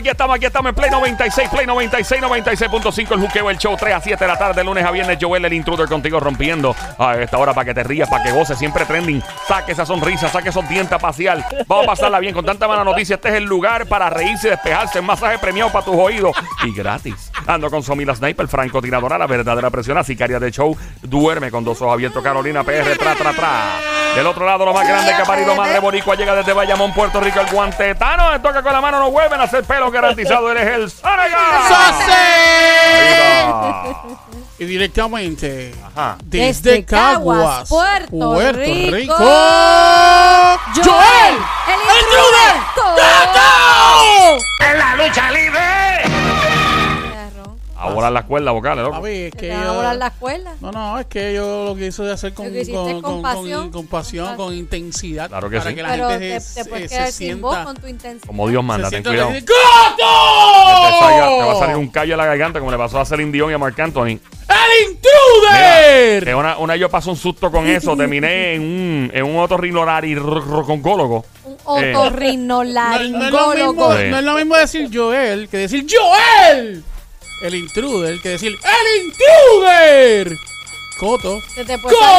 aquí estamos, aquí estamos en Play 96, Play 96, 96.5, el juqueo, el show 3 a 7 de la tarde, lunes a viernes, Joel, el intruder contigo rompiendo a esta hora para que te rías, para que goces, siempre trending, saque esa sonrisa, saque esos dientes pasear, vamos a pasarla bien con tanta mala noticia, este es el lugar para reírse y despejarse, un masaje premiado para tus oídos. Y gratis. Ando con Somila Sniper, francotiradora, la verdadera presión, la sicaria de show, duerme con dos ojos abiertos, Carolina PR, tra, tra, tra. Del otro lado, lo más grande que ha parido Madre Boricua llega desde Bayamón, Puerto Rico, el guantetano, toca con la mano, no vuelven a hacer pelo garantizado, eres el. Ahí Y directamente Ajá. desde, Desde Caguas, Caguas, Puerto Rico, Joel, el el intruder, intruder. ¡En la lucha libre! A volar las cuerdas vocales, loco. Papi, es Que que te van a yo... volar la escuela. No, no, es que yo lo quise hacer con, Lo que hiciste con, con con- pasión. con- con pasión, con intensidad. Claro que para sí. que la Pero gente te, se, te puedes se quedar sin voz sienta... con tu intensidad. Como Dios manda, se ten sienta cuidado. que Que dice, te, salga- te va a salir un callo en la garganta como le pasó a Celine Dion y a Marc Anthony. ¡El intruder! que una, una yo pasé un susto con eso. Terminé en un, en un otorrinolaringólogo. Un no, no Eh, es lo mismo, otorrinolaringólogo. Sí. no es lo mismo decir Joel que decir Joel. El intruder que decir el intruder. Coto. Se te puede ¡Coto!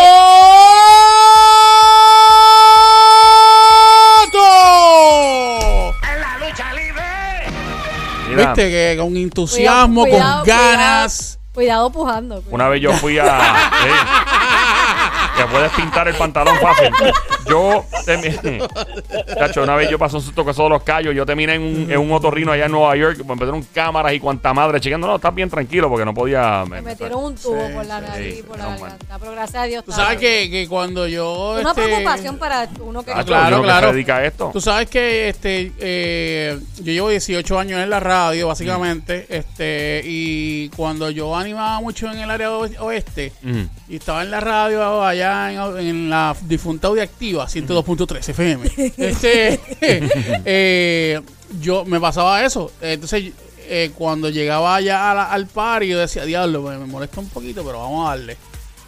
mira, Viste que con entusiasmo, Cuidado, con cuidado, ganas. Cuidado pujando. cuidado. Una vez yo fui a. sí, que puedes pintar el pantalón fácil. Yo. una vez yo pasé un susto con eso de los callos. Yo terminé en un, en un otorrino allá en Nueva York. Me metieron cámaras y cuanta madre chequeando. No, estás bien tranquilo porque no podía. Me metieron un tubo Sí, por la nariz sí, por la garganta. Pero gracias a Dios. Tú sabes que, que cuando yo. Una este, preocupación para uno que. Ah, Chacho, claro, uno que claro. se dedica a esto. Tú sabes que este eh, yo llevo 18 años en la radio, básicamente, este y cuando yo animaba mucho en el área oe- oeste Ujú. y estaba en la radio allá en, en la difunta Activa 102.3 FM, este eh, yo me pasaba eso. Entonces eh, cuando llegaba allá al par yo decía, diablo, me molesta un poquito, pero vamos a darle.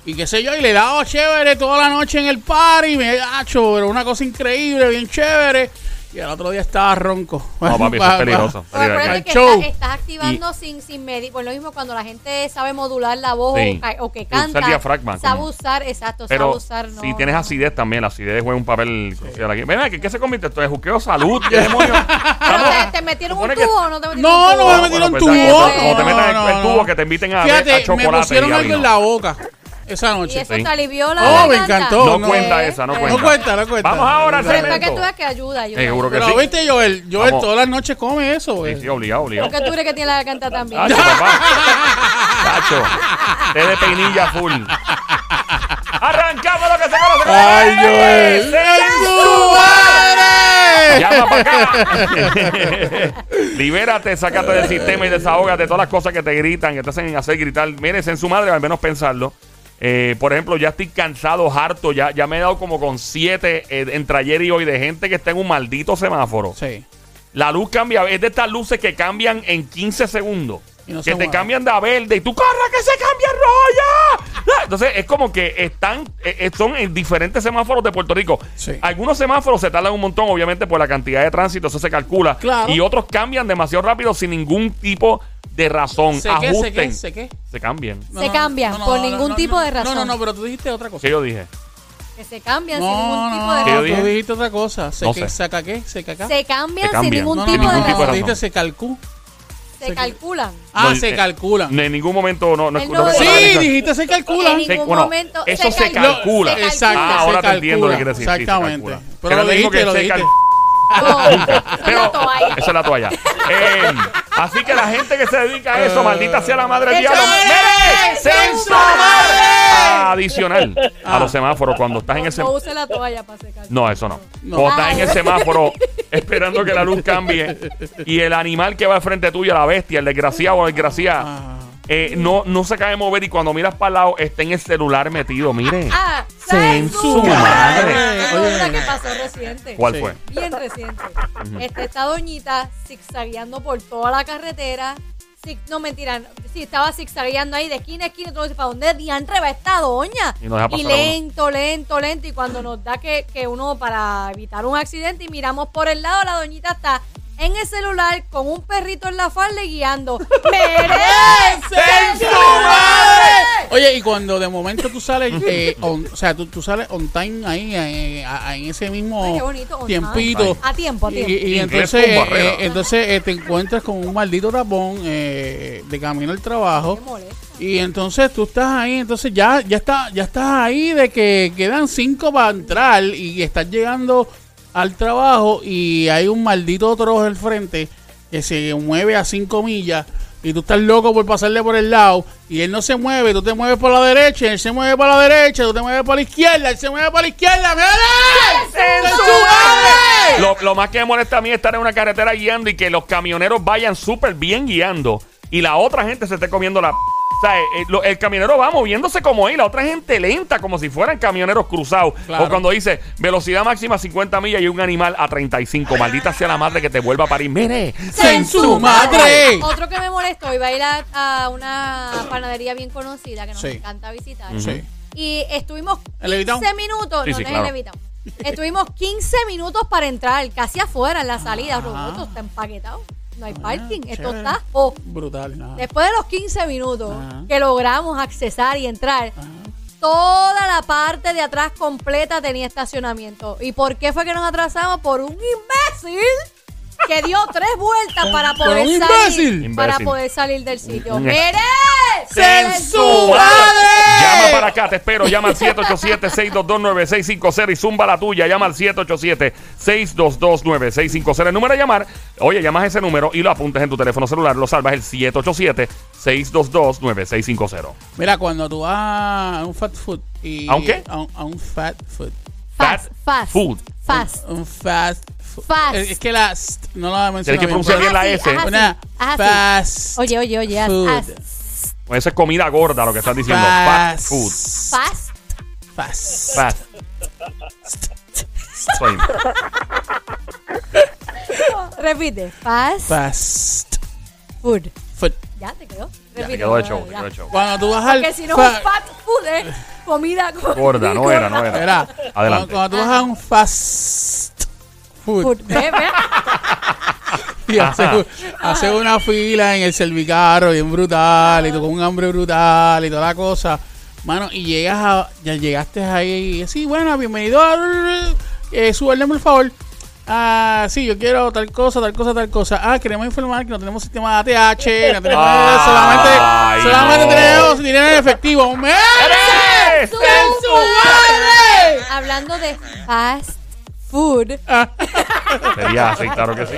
Y qué sé yo, y le daba chévere toda la noche en el party, me gacho, pero una cosa increíble, bien chévere. Y al otro día estaba ronco. No, papi, eso es peligroso. Pero Mira, acuérdate al que show. estás, estás activando sin, sin medir. Por lo mismo, cuando la gente sabe modular la voz Sí. o, que Usa canta, el diafragma, sabe como- usar, exacto, Pero sabe usar. No, si tienes no. acidez también, la acidez juega un papel crucial aquí. Ven, ¿qué, ¿qué se convierte esto? ¿De juqueo salud? ¿Qué demonios? Te, te metieron un tubo o no te metieron No, un no tubo? me metieron pues, tubo. como te- No, metan el, no, el no. tubo que te inviten a, a Fíjate, me chocolate pusieron y a algo en la boca esa Y noche. eso Sí. te alivió la Oh, me garganta. encantó. No no, cuenta eh, esa, no cuenta. No cuenta, no cuenta. Vamos ahora al Pero es para segmento. que tú veas que ayuda. ayuda. Seguro que Pero sí. viste, Joel, Joel Vamos. todas las noches come eso, güey. Sí, sí, obligado, obligado. ¿Por qué tú crees que tiene la garganta también? Tacho, papá. Tacho. Té de peinilla full. Arrancamos lo que se conoce como Ay, el Joel. Sexo. ¡Ay, Llama para acá. Libérate, sácate del sistema y desahógate todas las cosas que te gritan, que te hacen hacer gritar. Mírese en su madre, al menos pensarlo. Eh, por ejemplo, ya estoy cansado, harto. Ya, ya me he dado como con siete eh, entre ayer y hoy de gente que está en un maldito semáforo. Sí. La luz cambia, es de estas luces que cambian en 15 segundos. No que se te cambian de a verde y tú corre que se cambia a rojo ya. Entonces es como que están, eh, eh, son en diferentes semáforos de Puerto Rico. Sí. Algunos semáforos se tardan un montón, obviamente, por la cantidad de tránsito, eso se calcula. Claro. Y otros cambian demasiado rápido sin ningún tipo de razón. ¿Sé Ajusten. qué? ¿Sé qué? Se cambian. Se cambian por ningún tipo de razón. No, no, no, pero tú dijiste otra cosa. ¿Qué yo dije? Que se cambian sin No, ningún tipo de ¿Qué yo razón. dije? tú dijiste otra cosa. ¿Se No qué? sé. ¿Saca qué? ¿Se caca? Se cambian, Se cambian. sin ningún tipo no, de ningún tipo de razón. razón. Dijiste se calcú. Se calculan. Ah, No, se eh, calculan. En ningún momento no, no, no Sí, dijiste se calculan. En ningún Se- bueno, momento. eso se cal- calcula. se Exacto. Ah, se ahora te entiendo lo que quieres decir. se Exactamente. Pero lo dijiste, que lo se dijiste. Pero esa es la toalla. Eh, así que la gente que se dedica a eso, maldita sea la madre del ¡Eso diablo. madre! Adicional a Ah. los semáforos cuando estás en el No semáforo. use la toalla para secar. No, eso no. No. Cuando estás Ah. en el semáforo esperando que la luz cambie y el animal que va al frente tuyo, la bestia, el desgraciado o la desgraciada, Ah. Eh, no, no se cae de mover y cuando miras para el lado está en el celular metido. Mire. Ah, Se en su madre. una que pasó reciente. ¿Cuál Sí. fue? Bien reciente. Este, esta doñita zigzagueando por toda la carretera. Zig- no, mentira. Sí, estaba zigzagueando ahí de esquina a esquina. Tú dices, ¿para dónde diantre va esta doña? Y nos deja pasar a uno. lento, lento, lento. Y cuando nos da que, que uno, para evitar un accidente, y miramos por el lado, la doñita está en el celular con un perrito en la falda y guiando. ¡Merecen su madre! Oye, y cuando de momento tú sales, eh, on- o sea, tú, tú sales on time ahí, eh, a- a- en ese mismo Ay, qué bonito, on tiempito. A tiempo, a Y, tiempo. y Inglés entonces, con barrera. eh, entonces eh, te encuentras con un maldito tapón eh, de camino al trabajo. Qué. Y entonces tú estás ahí, entonces ya, ya está, ya estás ahí de que quedan cinco para entrar y estás llegando al trabajo y hay un maldito trozo al frente que se mueve a cinco millas y tú estás loco por pasarle por el lado y él no se mueve, tú te mueves por la derecha, él se mueve para la derecha, tú te mueves para la izquierda, él se mueve para la izquierda, ¡mira! ¡En su madre! Lo, lo más que me molesta a mí es estar en una carretera guiando y que los camioneros vayan súper bien guiando y la otra gente se esté comiendo la... O sea, eh, el camionero va moviéndose como él, la otra gente lenta, como si fueran camioneros cruzados. Claro. O cuando dice velocidad máxima 50 millas y un animal a 35. Maldita sea la madre que te vuelva a parir. Mire, ¡En su madre! Otro que me molestó, iba a ir a, a una panadería bien conocida que nos Sí. encanta visitar. Sí. Y estuvimos ¿El Levitown? 15 minutos. Sí, no, sí, no claro. es el Levitown. Estuvimos 15 minutos para entrar, casi afuera en la salida. Roberto está empaquetado. No hay parking. Esto Ah, chévere. está. Oh, Brutal, después de los 15 minutos Ajá. que logramos accesar y entrar, toda la parte de atrás completa tenía estacionamiento. ¿Y por qué fue que nos atrasamos? Por un imbécil que dio tres vueltas para ¿Por poder un salir imbécil? para Imbécil. poder salir del sitio. Un- ¡Mire! ¡En ¡Se su madre! Llama para acá, te espero. Llama al 787-622-9650 y zumba la tuya. Llama al 787-622-9650. El número a llamar, oye, llamas ese número y lo apuntes en tu teléfono celular. Lo salvas el 787-622-9650. Mira, cuando tú vas a un fat food y... ¿A un qué? A un, a un fat food. Fast, Fast fast. food. Fast. Un fast food. Fast. Es, es que la... st- No la mencioné Tienes que pronunciar bien la Ajá, sí, S. ajá. Una Ajá, fast Oye, oye, oye. food. Pues Eso es comida gorda lo que estás diciendo. Fast food. Fast. Fast. Fast. Repite. Fast, Fast food. food. Ya te quedó. Ya, Repite. te quedó de show, te quedó de show. Cuando tú vas al... Porque si no, fa- un fat food es comida con- Gorda, no era, no era. Adelante. Cuando, cuando tú vas a un fast food, food. Ve, ve. y haces, haces una fila en el servicarro bien brutal y tú con un hambre brutal y toda la cosa, mano, y llegas a, ya llegaste ahí y sí, bueno, bienvenido al eh, su orden, por favor. Ah, sí, yo quiero tal cosa, tal cosa, tal cosa. Ah, queremos informar que no tenemos sistema de ATH, no tenemos Ay, solamente, solamente no. tenemos dinero en efectivo. ¡Mere! ¡Eres! ¡En su madre! Hablando de fast food, Sería así, claro que sí.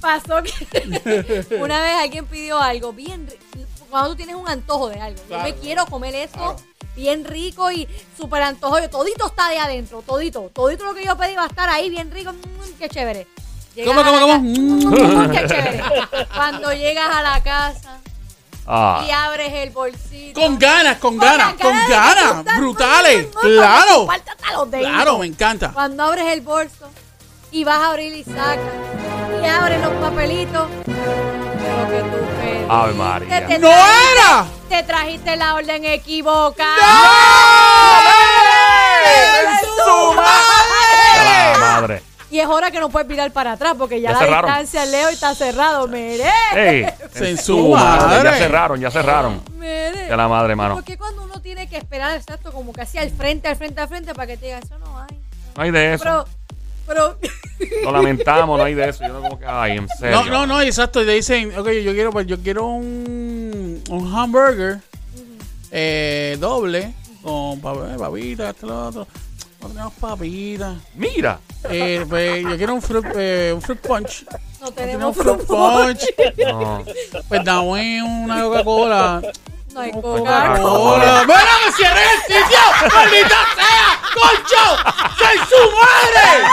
pasó que una vez alguien pidió algo bien ri- cuando tú tienes un antojo de algo. Yo me Claro. quiero comer esto bien rico y súper antojo. Yo, todito está de adentro, todito. Todito lo que yo pedí va a estar ahí bien rico. Mm, qué chévere. Llegas ¿Cómo, cómo, cómo? ca- Mm, qué chévere. Cuando llegas a la casa y Ah. abres el bolsito. Con ganas, con ganas, con ganas, estás- brutales. Mm, mm, mm, Claro, claro, me encanta. Cuando abres el bolso y vas a abrir y sacas y abres los papelitos, lo que tú pediste, Ave María. te ¡No trajiste- era! Te trajiste la orden equivocada. ¡En su madre! La madre. Y es hora que no puedes mirar para atrás porque ya, Ya la cerraron. distancia Leo está cerrado. Mire. Ey, Se en su madre. Ya cerraron, ya cerraron. Mire. Ya la madre, mano. Porque cuando uno tiene que esperar exacto como que así al frente, al frente, al frente para que te diga eso no hay. No hay de eso. Pero, pero Lo lamentamos, no hay de eso. Yo no como que, ay, en serio. No, no, no, exacto. Y te dicen, ok, yo quiero, pues, yo quiero un, un hamburger eh, doble con eh, papitas, esto, lo otro. No tenemos papitas. Mira. Eh, pues, yo quiero un fruit, eh, un fruit punch. no No tenemos fruit fruit punch. No. Pues dame una Coca-Cola. No hay Coca-Cola. ¡Mira que cierren el sitio! ¡Maldita sea! ¡Concho! ¡Soy su madre!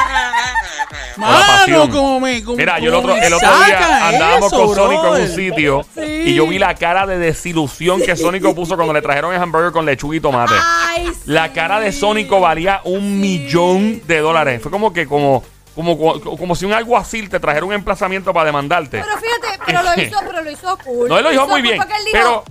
la Mano, pasión. como me. Como, Mira, yo el como otro, me el otro saca día andábamos eso, con Sónico en un brother. sitio Sí. y yo vi la cara de desilusión que Sónico puso cuando le trajeron el hamburger con lechuga y tomate. Ay, La cara de Sónico valía un millón de dólares. Fue como que como, como, como si un alguacil te trajera un emplazamiento para demandarte. Pero fíjate, pero lo hizo, pero lo hizo cool. No, él lo hizo muy cool bien, porque él dijo, pero-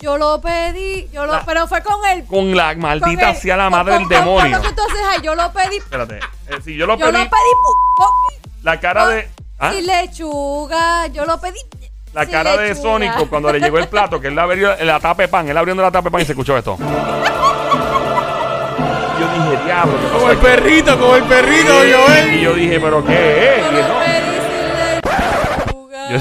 yo lo pedí, yo lo, La- pero fue con el Con la con maldita el- sea la con- madre del con- con- con demonio. lo que tú haces ahí, yo lo pedí, Espérate. eh, si yo lo yo pedí, lo pedí pu- pu- la cara de. ¿Ah? Sin lechuga. Yo lo pedí. La sin cara de lechuga. Sónico cuando le llegó el plato, que él le abrió la tapa de pan, él abriendo la tapa de pan y se escuchó esto. Yo dije, diablo, ¿qué pasó Como el aquí?" perrito, como el perrito, Y Joel. yo dije, ¿pero qué es? Yo Y lo "No". pedí sin lechuga. Yo-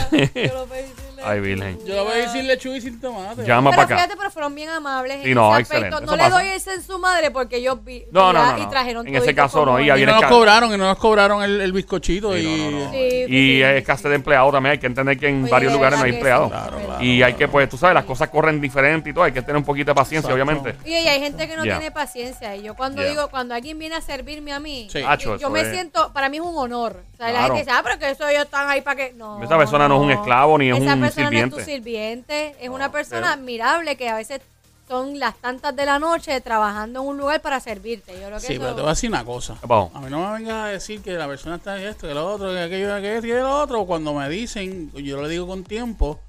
Yo lo pedí. Ay, Virgen. Yo lo voy a decir lechuga y sin tomate. Llama Pero para acá. fíjate, pero fueron bien amables. Sí, en no, ese excelente. aspecto. Eso No le pasa. doy ese en su madre porque ellos vi, No, no, mira, no, y trajeron En ese todito caso no, como y. Y viene no nos ca- cobraron, y no nos cobraron el, el bizcochito. Y... no, no, no. Sí, Y sí, es sí. escasez de empleados también. Hay que entender que en Oye, varios de lugares no hay que empleados. sí, Claro, Y hay que, pues, tú sabes, las cosas corren diferente y todo. Hay que tener un poquito de paciencia, Exacto. obviamente. Y hay gente que no Yeah. tiene paciencia. Y yo cuando Yeah. digo, cuando alguien viene a servirme a mí, Sí. yo- Hacho, yo, eso me es- siento, para mí es un honor. O sea, la Claro. gente dice, ah, pero que eso ellos están ahí para que. No. Esa persona no es un esclavo ni es un no es tu sirviente. Es No, una persona pero- admirable que a veces son las tantas de la noche trabajando en un lugar para servirte. Yo creo que Sí, eso- pero te voy a decir una cosa. A mí no me vengas a decir que la persona está en esto, que lo otro, que aquello, que esto y que lo otro. Cuando me dicen, yo le digo con tiempo,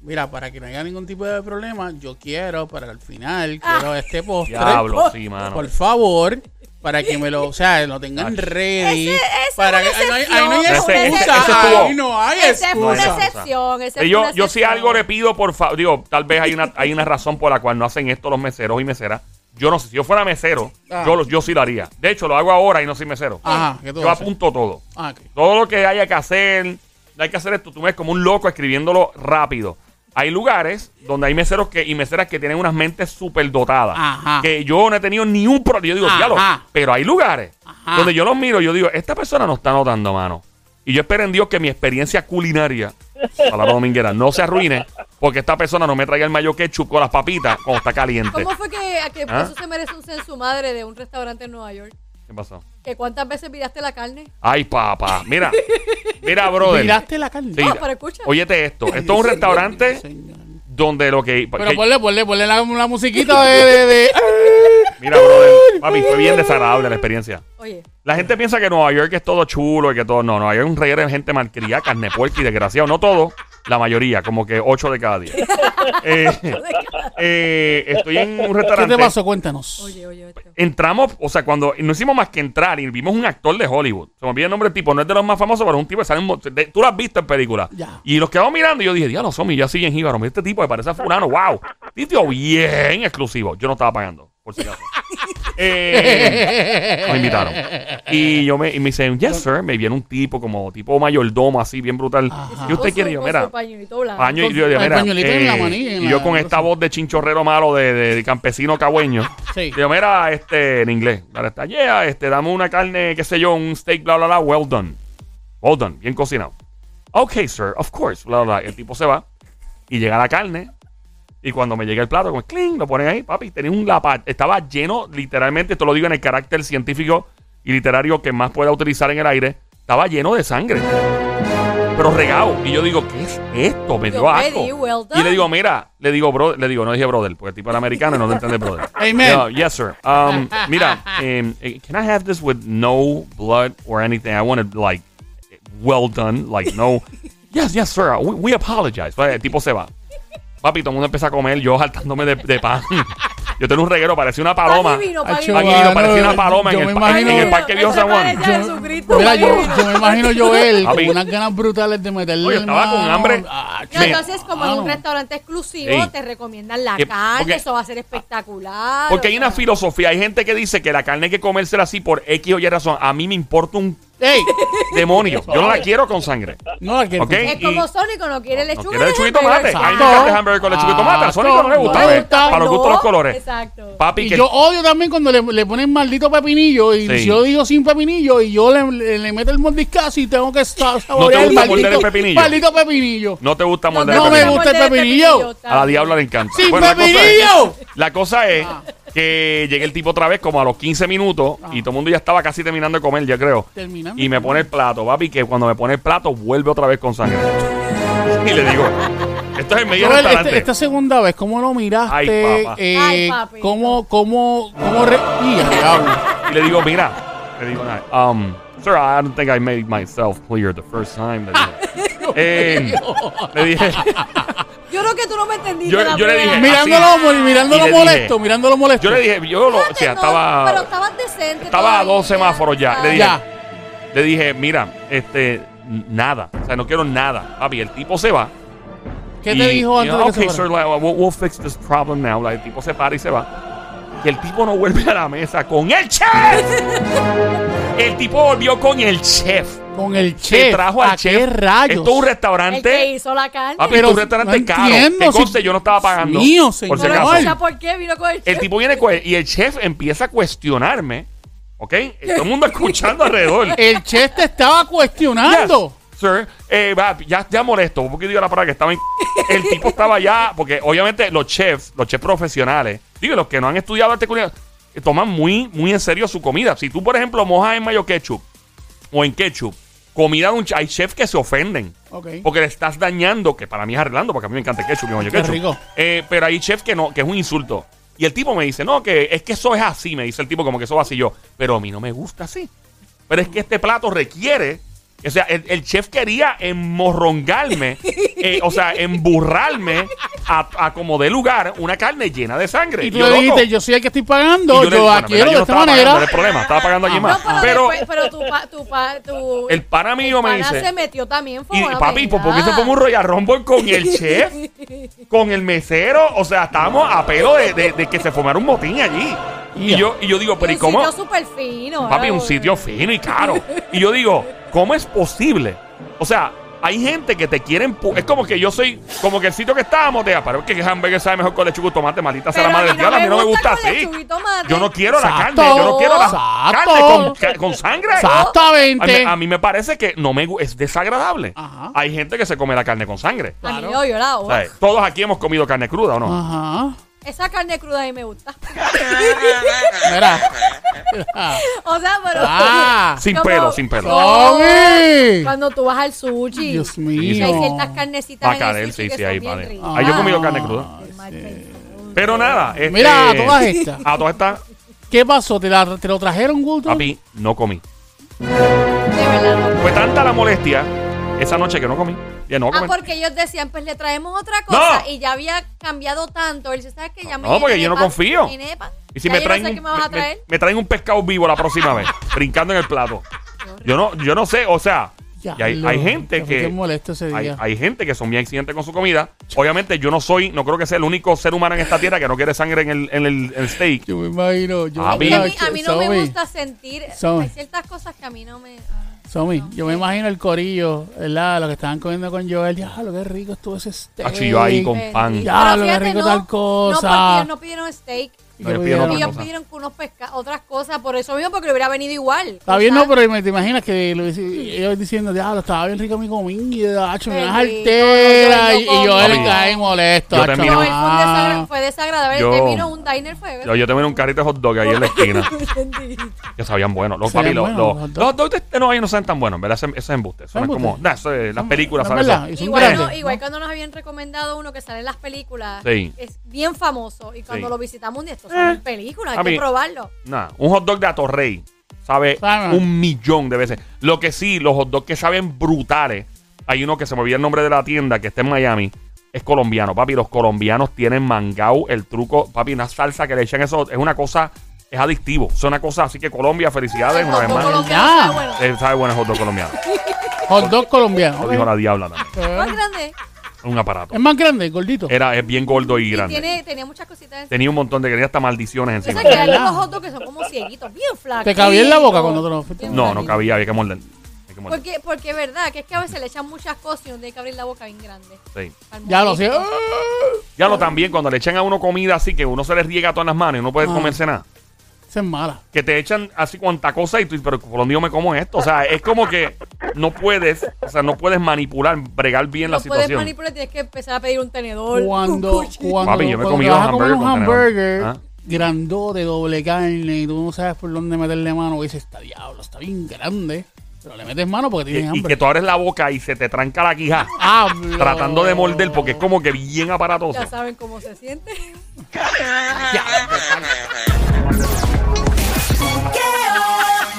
mira, para que no haya ningún tipo de problema, yo quiero para el final, quiero este postre. Diablo, sí, mano. Por favor, para que me lo, o sea, lo tengan ready. Ese- para que ahí no hay, ahí no hay excepción. Ese- ese- excusa. ese ahí no hay Esa fue una excusa. excepción. esa Eh, fue yo, una yo si algo le pido, por favor, digo, tal vez hay una, hay una razón por la cual no hacen esto los meseros y meseras. Yo no sé, si yo fuera mesero, Ah. yo, lo- yo sí lo haría. De hecho, lo hago ahora y no soy mesero. Ajá, ¿qué tú Yo apunto todo. Ah, ok. Todo lo que haya que hacer, hay que hacer esto. Tú me ves como un loco escribiéndolo rápido. Hay lugares donde hay meseros que, y meseras que tienen unas mentes súper dotadas. Ajá. Que yo no he tenido ni un problema. Yo digo, Ajá. diablo, pero hay lugares Ajá. donde yo los miro y yo digo, esta persona no está notando, mano. Y yo espero en Dios que mi experiencia culinaria, palabra dominguera, no se arruine porque esta persona no me traiga el mayo ketchup con las papitas cuando está caliente. ¿Cómo fue que, a que ¿Ah? eso se merece un censo madre de un restaurante en Nueva York? ¿Qué pasó? ¿Que cuántas veces miraste la carne? Ay, papá. Mira, mira, brother. Miraste la carne. Sí. No, pero escucha. Óyete esto. Esto es un restaurante donde lo que... Pero que- ponle, ponle, ponle la, la musiquita de, de, de- Mira, brother. Papi, fue bien desagradable la experiencia. Oye, La gente piensa que Nueva York es todo chulo y que todo. No, Nueva York es un reguero de gente malcriada, carne puerca y desgraciado. No todo, la mayoría, como que 8 de cada 10. Eh, eh, estoy en un ¿Qué restaurante. te pasó? Cuéntanos. oye, oye. esto. Entramos, o sea, cuando no hicimos más que entrar y vimos un actor de Hollywood. Se me olvida el nombre del tipo, no es de los más famosos, pero es un tipo que sale en mo- de- Tú lo has visto en películas. Ya. Y los quedamos mirando y yo dije, diablo, Somi, ya siguen jíbaro. Mira este tipo que parece a fulano, wow. Tío, bien exclusivo. Yo no estaba pagando, por si acaso. Eh, me invitaron. Y yo me, y me dicen, yes, sir. Me viene un tipo como tipo mayordomo, así, bien brutal. Ajá. ¿Qué usted quiere? Yo, mira, pañuelito paño y yo, digo, el mira, pañuelito en la manilla, en y yo con esta voz de chinchorrero malo de, de- de campesino cagüeño. Sí. Digo, mira, este, en inglés. Ahora está, yeah, este, dame una carne, qué sé yo, un steak, bla, bla, bla, well done. Well done, bien cocinado. Ok, sir, of course, bla, bla, bla. El tipo se va y llega la carne. Y cuando me llega el plato, como cling, lo ponen ahí, papi, tenía un lapa. Estaba lleno, literalmente, esto lo digo en el carácter científico y literario que más pueda utilizar en el aire. Estaba lleno de sangre. Pero regado. Y yo digo, ¿qué es esto? Me dio asco. well Y le digo, mira, le digo, bro, le digo, no dije brother, porque el tipo era americano y no entiende brother. Amen. No, yes, sir. Um, mira, um, can I have this with no blood or anything? I want it like well done, like no. Yes, yes, sir. We, we apologize. Pues, El tipo se va. Papi, todo el mundo empieza a comer, yo saltándome de, de pan. Yo tengo un reguero, parecía una paloma. Divino, parecía una paloma en yo el, imagino- en el parque Ese San Juan. Jesucristo, Mira, yo, yo me imagino Joel con unas ganas brutales de meterle Oye, estaba con hambre. Ah, No, entonces, como en un mano. restaurante exclusivo, Sí. te recomiendan la Que- carne, porque- eso va a ser espectacular. Porque hay una filosofía. Hay gente que dice que la carne hay que comérsela así por X o Y razón. A mí me importa un Ey, demonio. Yo no la quiero con sangre. no la quiero. Ok. Es como Sónico, no quiere No lechuga. quiere ni lechuga y tomate. A mí me encanta el hamburger con lechuga y tomate. A Sónico no le gusta. No le ¿ves? gusta. Para los gustos los colores. Exacto. Papi, Y que yo odio también cuando le, le ponen maldito pepinillo y Sí. si yo digo sin pepinillo y yo le, le, le meto el mordiscazo y tengo que sa- saborear el gusta morder maldito, el pepinillo? maldito pepinillo. no te gusta morder no el me pepinillo. gusta el pepinillo. A la diabla le encanta. ¡Sin Bueno, la cosa es- pepinillo! La cosa es que llegué el tipo otra vez como a los 15 minutos y todo el mundo ya estaba casi terminando de comer, ya creo. Terminando. Y me pone el plato, papi, que cuando me pone el plato vuelve otra vez con sangre. Y le digo, esto es el medio Joel, restaurante. este- esta segunda vez, ¿cómo lo miraste? Ay, papá. Eh, Ay, papi. ¿Cómo, cómo, cómo re... ¡Y, le digo, mira, le digo, um, sir, I don't think I made myself clear the first time. Le dije, Eh, le dije, Yo creo que tú no me entendiste. Yo- la yo le primera dije. Mirándolo, así. mirándolo Y le molesto, dije- mirándolo molesto. yo le dije, yo lo, o sea, No, Pero estaba, estabas decente. estaba a dos semáforos ya. Le dije, Ya. Le dije, mira, este, nada. O sea, no quiero nada. Papi, el tipo se va. ¿Qué Y- te dijo y, antes de que okay, se sir, fuera? like, we'll, we'll fix this problem now. Like, el tipo se para y se va. Y el tipo no vuelve a la mesa con el chef. el tipo volvió con el chef. Con el chef. trajo al ¿A chef. qué rayos? Esto es un El que restaurante. hizo la carne. Papi, Pero esto es un restaurante no caro. entiendo, Que si- conste, yo no estaba pagando. Mío, por si señor. Acaso. escucha por qué vino con el El chef. tipo viene con- y el chef empieza a cuestionarme. ¿Ok? Todo el mundo escuchando alrededor. El chef te estaba cuestionando. Yes, sir, eh, ya, ya molesto, un poquito digo la palabra que estaba en- El tipo estaba ya, porque obviamente los chefs, los chefs profesionales, digo, los que no han estudiado arte culinario, toman muy, muy en serio su comida. Si tú, por ejemplo, mojas en mayo ketchup o en ketchup, comida de un chef, hay chefs que se ofenden. Porque le estás dañando, que para mí es arreglando, porque a mí me encanta el ketchup mayo Qué ketchup. rico. Eh, pero hay chefs que no, que es un insulto. Y el tipo me dice, no, que es que eso es así, me dice el tipo, como que eso va así yo. Pero a mí no me gusta así. Pero es que este plato requiere. O sea, el, el chef quería emmorrongarme, eh, o sea, emburrarme a, a como de lugar una carne llena de sangre. Y tú yo, le loco, dijiste, yo soy el que estoy y pagando, yo, yo la quiero Yo de no esta pagando, manera. no es problema, estaba pagando allí más. No, pero, pero después- pero tu, pa- tu, pa- tu- el pana mío el me pana dice. se metió también. fue Y papi, ¿por qué se fue un Royal Rumble con el chef? con el mesero. O sea, estábamos a pelo de, de- de que se formara un motín allí. Y yo, y yo digo, pero ¿y un cómo? sitio súper fino. Papi, un sitio fino y caro. Y yo digo, ¿cómo es posible? O sea, hay gente que te quieren. Es como que yo soy. Como que el sitio que estábamos, te pero es que hamburger sabe mejor con lechuga y tomate, maldita sea la madre a del mí no diablo. A mí me no me gusta así. Yo no quiero la carne. Yo no quiero la Exacto. carne con, sangre. A mí, Exactamente. a mí me parece que no me es desagradable. Ajá. Hay gente que se come la carne con sangre. A mí Claro. yo, yo la hago. ¿Sabes? Todos aquí hemos comido carne cruda, ¿o no? Ajá. Esa carne cruda a mí me gusta. Mira. o sea, pero. Ah. Sin como- pelo, sin pelo. ¡Tommy! Cuando tú vas al sushi. Dios mío. hay ciertas carnecitas el sushi sí, sí, ahí, ricas. Ahí yo he comido carne cruda. Pero nada. Este, Mira, a todas estas. A todas estas, ¿Qué pasó? ¿Te, la- te lo trajeron, Gusto? papi, no comí. De verdad no. Fue tanta la molestia esa noche que no comí. Ya no Ah, comí. porque ellos decían, pues le traemos otra cosa No. y ya había cambiado tanto. Él dice, ¿sabes qué? Ya me No, porque yo no pan, confío. Y si Ya me traen, no sé un, me vas a me- traer. me traen un pescado vivo la próxima vez, brincando en el plato. Yo no, yo no sé, o sea, Ya, y hay, lo- hay gente que molesto ese hay, día. hay gente que son bien exigentes con su comida. Obviamente yo no soy, no creo que sea el único ser humano en esta tierra que no quiere sangre en el, en el, en el steak. Yo me imagino. Yo que bien. a, mí, a mí no me gusta sentir. Hay ciertas cosas que a mí no me. ah. Somi, yo me imagino el corillo, ¿verdad? Lo que estaban comiendo con Joel. Ya, lo que rico estuvo ese steak. Hacho, yo ahí con pan. Ya, Pero lo que fíjate, rico no, tal No, cosa. porque ellos no pidieron steak. Y No, ellos que pidieron Ellos pidieron unos pesca otras cosas. Por eso mismo, porque le hubiera venido igual. Está bien, no, pero me- te imaginas que lo ellos diciendo, diablo, estaba bien rica mi comida, hacho, me altera. Y, yo no. caí molesto. Yo termino- No, él fue, un ah. fue desagradable. Yo- Él un diner, fue. Yo, yo tengo un carrito de hot dog ahí en la esquina. que sabían buenos. Los, papi, los, los, los de no, saben tan buenos, ¿verdad? Ese, ese es embuste. Es como. ¿Embuste? nah, eso es- las películas, ¿sabes? son Igual, cuando nos habían recomendado uno que sale en las películas, Sí. es bien famoso. Y cuando Sí. lo visitamos un día, esto son películas, hay A mí- que probarlo. Nah, un hot dog de Atorrey sabe Sabe. un millón de veces. Lo que sí, los hot dogs que saben brutales. Hay uno que se me olvida el nombre de la tienda que está en Miami. Es colombiano, papi. Los colombianos tienen mangao, el truco, papi, una salsa que le echan eso. Es una cosa, es adictivo. Es una cosa, así que Colombia, felicidades una vez más. colombiano Ya. sabe bueno. Eh, sabe bueno el hot dog colombiano. Hot dog colombiano. Lo dijo la diabla también. ¿Cuál Eh, grande? Un aparato. Es más grande, gordito. Era, es bien gordo y Y grande. tiene, tenía muchas cositas en Tenía un montón de, tenía hasta maldiciones Yo encima. sé que hay unos hot dogs que son como cieguitos, bien flacos. ¿Te cabía en la boca cuando te lo fuiste? No, no cabía, había que morder. Hay que morder. Porque, porque es verdad, que es que a veces le echan muchas cosas y uno tiene que abrir la boca bien grande. Sí. Al Ya lo sé. mordisco. Ya lo también, cuando le echan a uno comida así que uno se le riega todas las manos y no puede Ah. comerse nada. Esa es mala. Que te echan así cuanta cosa y tú dices, pero por yo me como esto. O sea, es como que no puedes, o sea, no puedes manipular, bregar bien la No puedes situación. manipular, tienes que empezar a pedir un tenedor. Cuando, un cuando, Papi, yo me cuando vas a comer un hamburger. ¿Ah? grandote, doble carne, y tú no sabes por dónde meterle mano, y dices, está diablo, está bien grande. Pero le metes mano porque Y, tienes y hambre. que tú abres la boca y se te tranca la quija Hablo. tratando de morder porque es como que bien aparatoso. Ya saben cómo se siente. Ya.